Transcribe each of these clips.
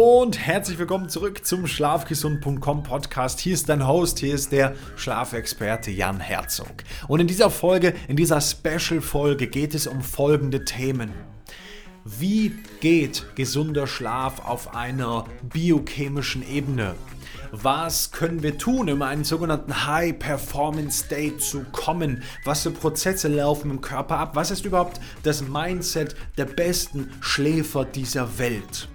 und herzlich willkommen zurück zum Schlafgesund.com Podcast. Hier ist dein Host, hier ist der Schlafexperte Jan Herzog. Und in dieser Folge, in dieser Special-Folge geht es um folgende Themen. Wie geht gesunder Schlaf auf einer biochemischen Ebene? Was können wir tun, um einen sogenannten High Performance State zu kommen? Was für Prozesse laufen im Körper ab? Was ist überhaupt das Mindset der besten Schläfer dieser Welt?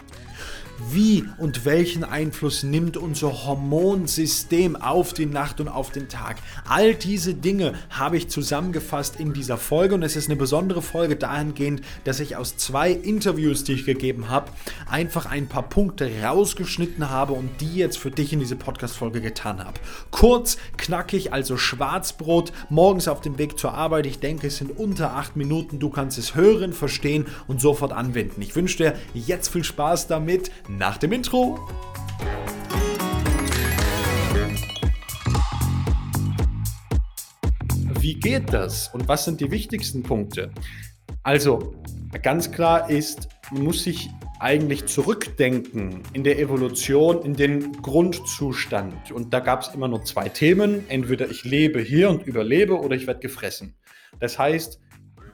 Wie und welchen Einfluss nimmt unser Hormonsystem auf die Nacht und auf den Tag. All diese Dinge habe ich zusammengefasst in dieser Folge und es ist eine besondere Folge dahingehend, dass ich aus zwei Interviews, die ich gegeben habe, einfach ein paar Punkte rausgeschnitten habe und die jetzt für dich in diese Podcast-Folge getan habe. Kurz, knackig, also Schwarzbrot, morgens auf dem Weg zur Arbeit. Ich denke, es sind unter acht Minuten. Du kannst es hören, verstehen und sofort anwenden. Ich wünsche dir jetzt viel Spaß damit nach dem Intro. Wie geht das und was sind die wichtigsten Punkte? Also, ganz klar ist, man muss sich eigentlich zurückdenken in der Evolution, in den Grundzustand. Und da gab es immer nur zwei Themen. Entweder ich lebe hier und überlebe oder ich werde gefressen. Das heißt,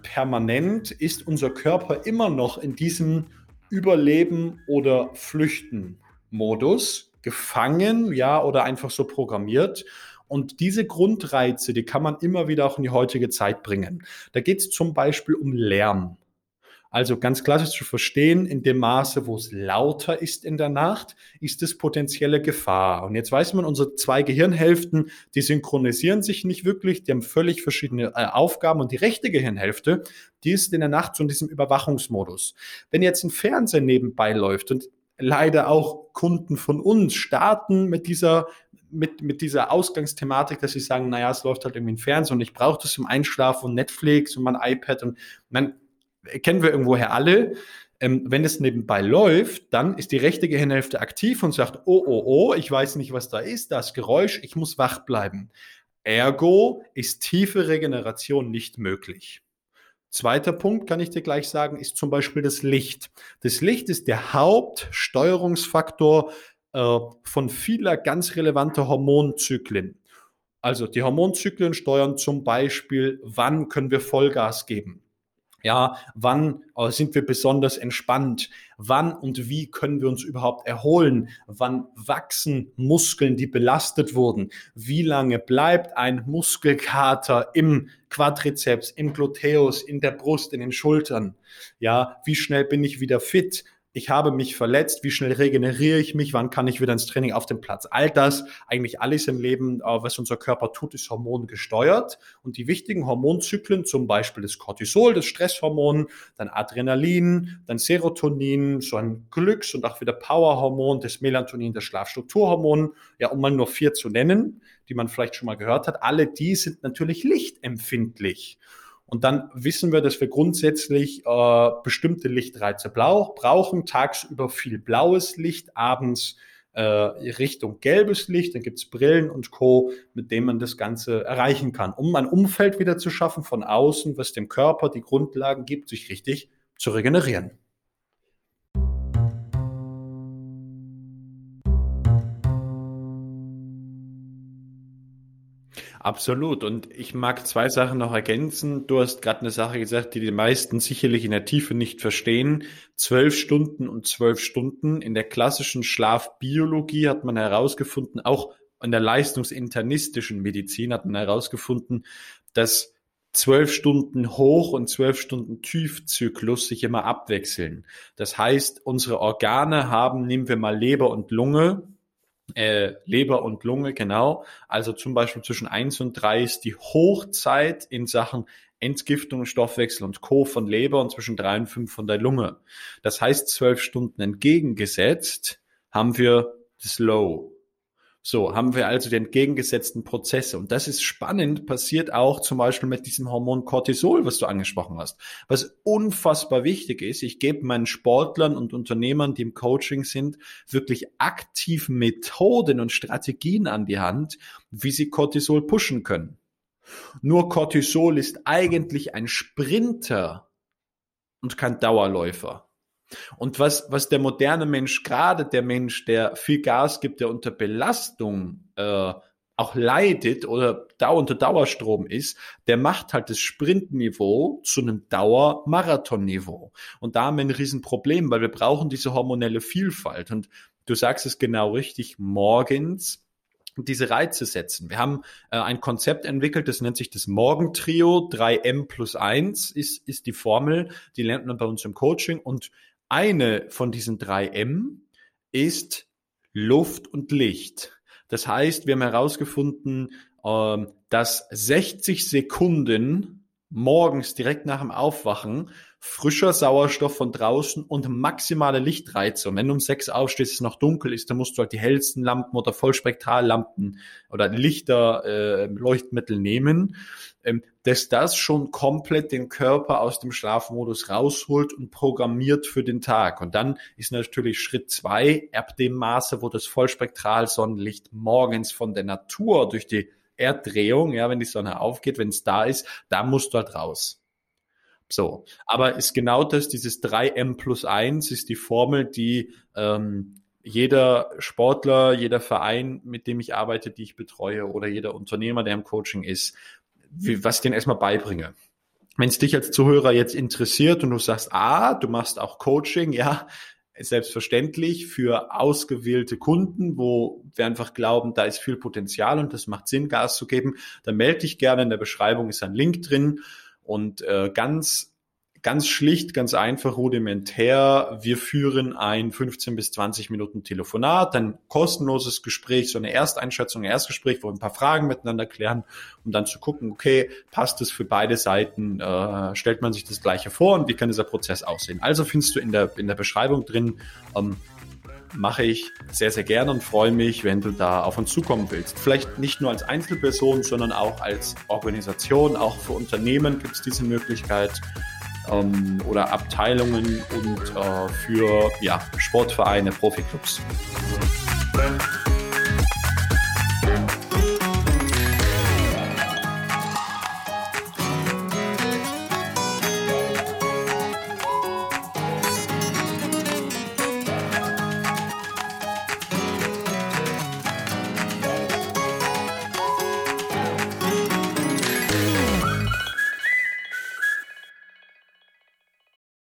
permanent ist unser Körper immer noch in diesem Überleben oder Flüchten Modus, gefangen, ja, oder einfach so programmiert. Und diese Grundreize, die kann man immer wieder auch in die heutige Zeit bringen. Da geht es zum Beispiel um Lärm. Also ganz klassisch zu verstehen, in dem Maße, wo es lauter ist in der Nacht, ist es potenzielle Gefahr. Und jetzt weiß man, unsere zwei Gehirnhälften, die synchronisieren sich nicht wirklich, die haben völlig verschiedene äh, Aufgaben und die rechte Gehirnhälfte, die ist in der Nacht so in diesem Überwachungsmodus. Wenn jetzt ein Fernseher nebenbei läuft und leider auch Kunden von uns starten mit dieser mit, mit dieser Ausgangsthematik, dass sie sagen, naja, es läuft halt irgendwie ein Fernseher und ich brauche das zum Einschlafen und Netflix und mein iPad und man kennen wir irgendwoher alle. Ähm, wenn es nebenbei läuft, dann ist die rechte Gehirnhälfte aktiv und sagt, oh, oh, oh, ich weiß nicht, was da ist, das Geräusch, ich muss wach bleiben. Ergo ist tiefe Regeneration nicht möglich. Zweiter Punkt kann ich dir gleich sagen, ist zum Beispiel das Licht. Das Licht ist der Hauptsteuerungsfaktor äh, von vieler ganz relevanter Hormonzyklen. Also die Hormonzyklen steuern zum Beispiel, wann können wir Vollgas geben. Ja, wann äh, sind wir besonders entspannt? Wann und wie können wir uns überhaupt erholen? Wann wachsen Muskeln, die belastet wurden? Wie lange bleibt ein Muskelkater im Quadrizeps, im Gluteus, in der Brust, in den Schultern? Ja, wie schnell bin ich wieder fit? Ich habe mich verletzt, wie schnell regeneriere ich mich, wann kann ich wieder ins Training auf dem Platz. All das, eigentlich alles im Leben, äh, was unser Körper tut, ist hormongesteuert. Und die wichtigen Hormonzyklen, zum Beispiel das Cortisol, das Stresshormon, dann Adrenalin, dann Serotonin, so ein Glücks- und auch wieder Powerhormon, das Melatonin, das Schlafstrukturhormon, ja, um mal nur vier zu nennen, die man vielleicht schon mal gehört hat, alle die sind natürlich lichtempfindlich. Und dann wissen wir, dass wir grundsätzlich äh, bestimmte Lichtreize blau brauchen. Tagsüber viel blaues Licht, abends äh, Richtung gelbes Licht. Dann gibt es Brillen und Co., mit denen man das Ganze erreichen kann, um ein Umfeld wieder zu schaffen von außen, was dem Körper die Grundlagen gibt, sich richtig zu regenerieren. Absolut. Und ich mag zwei Sachen noch ergänzen. Du hast gerade eine Sache gesagt, die die meisten sicherlich in der Tiefe nicht verstehen. Zwölf Stunden und zwölf Stunden. In der klassischen Schlafbiologie hat man herausgefunden, auch in der leistungsinternistischen Medizin hat man herausgefunden, dass zwölf Stunden Hoch- und zwölf Stunden Tiefzyklus sich immer abwechseln. Das heißt, unsere Organe haben, nehmen wir mal Leber und Lunge, äh, Leber und Lunge, genau. Also zum Beispiel zwischen eins und drei ist die Hochzeit in Sachen Entgiftung, Stoffwechsel und Co. von Leber und zwischen drei und fünf von der Lunge. Das heißt, zwölf Stunden entgegengesetzt haben wir das Low. So, haben wir also die entgegengesetzten Prozesse. Und das ist spannend, passiert auch zum Beispiel mit diesem Hormon Cortisol, was du angesprochen hast. Was unfassbar wichtig ist, ich gebe meinen Sportlern und Unternehmern, die im Coaching sind, wirklich aktiv Methoden und Strategien an die Hand, wie sie Cortisol pushen können. Nur Cortisol ist eigentlich ein Sprinter und kein Dauerläufer. Und was, was der moderne Mensch, gerade der Mensch, der viel Gas gibt, der unter Belastung äh, auch leidet oder da unter Dauerstrom ist, der macht halt das Sprintniveau zu einem Dauermarathonniveau. Und da haben wir ein Riesenproblem, weil wir brauchen diese hormonelle Vielfalt. Und du sagst es genau richtig, morgens diese Reize setzen. Wir haben äh, ein Konzept entwickelt, das nennt sich das Morgentrio. 3M plus 1 ist, ist die Formel, die lernt man bei uns im Coaching. Und eine von diesen 3M ist Luft und Licht. Das heißt, wir haben herausgefunden, ähm, dass 60 Sekunden morgens direkt nach dem Aufwachen frischer Sauerstoff von draußen und maximale Lichtreize. Und wenn du um sechs aufstehst, es noch dunkel ist, dann musst du halt die hellsten Lampen oder Vollspektrallampen oder Lichter, äh, Leuchtmittel nehmen, ähm, dass das schon komplett den Körper aus dem Schlafmodus rausholt und programmiert für den Tag. Und dann ist natürlich Schritt zwei, ab dem Maße, wo das Vollspektralsonnenlicht morgens von der Natur durch die Erddrehung, ja, wenn die Sonne aufgeht, wenn es da ist, da musst du halt raus. So, aber ist genau das, dieses 3M plus 1 ist die Formel, die ähm, jeder Sportler, jeder Verein, mit dem ich arbeite, die ich betreue oder jeder Unternehmer, der im Coaching ist, wie, was ich denen erstmal beibringe. Wenn es dich als Zuhörer jetzt interessiert und du sagst, ah, du machst auch Coaching, ja, selbstverständlich für ausgewählte Kunden, wo wir einfach glauben, da ist viel Potenzial und das macht Sinn, Gas zu geben, dann melde dich gerne. In der Beschreibung ist ein Link drin und äh, ganz Ganz schlicht, ganz einfach, rudimentär. Wir führen ein 15 bis 20 Minuten Telefonat, ein kostenloses Gespräch, so eine Ersteinschätzung, ein Erstgespräch, wo wir ein paar Fragen miteinander klären, um dann zu gucken, okay, passt es für beide Seiten, äh, stellt man sich das Gleiche vor und wie kann dieser Prozess aussehen? Also findest du in der, in der Beschreibung drin, ähm, mache ich sehr, sehr gerne und freue mich, wenn du da auf uns zukommen willst. Vielleicht nicht nur als Einzelperson, sondern auch als Organisation, auch für Unternehmen gibt es diese Möglichkeit ähm, oder Abteilungen und äh, für ja, Sportvereine, Profiklubs.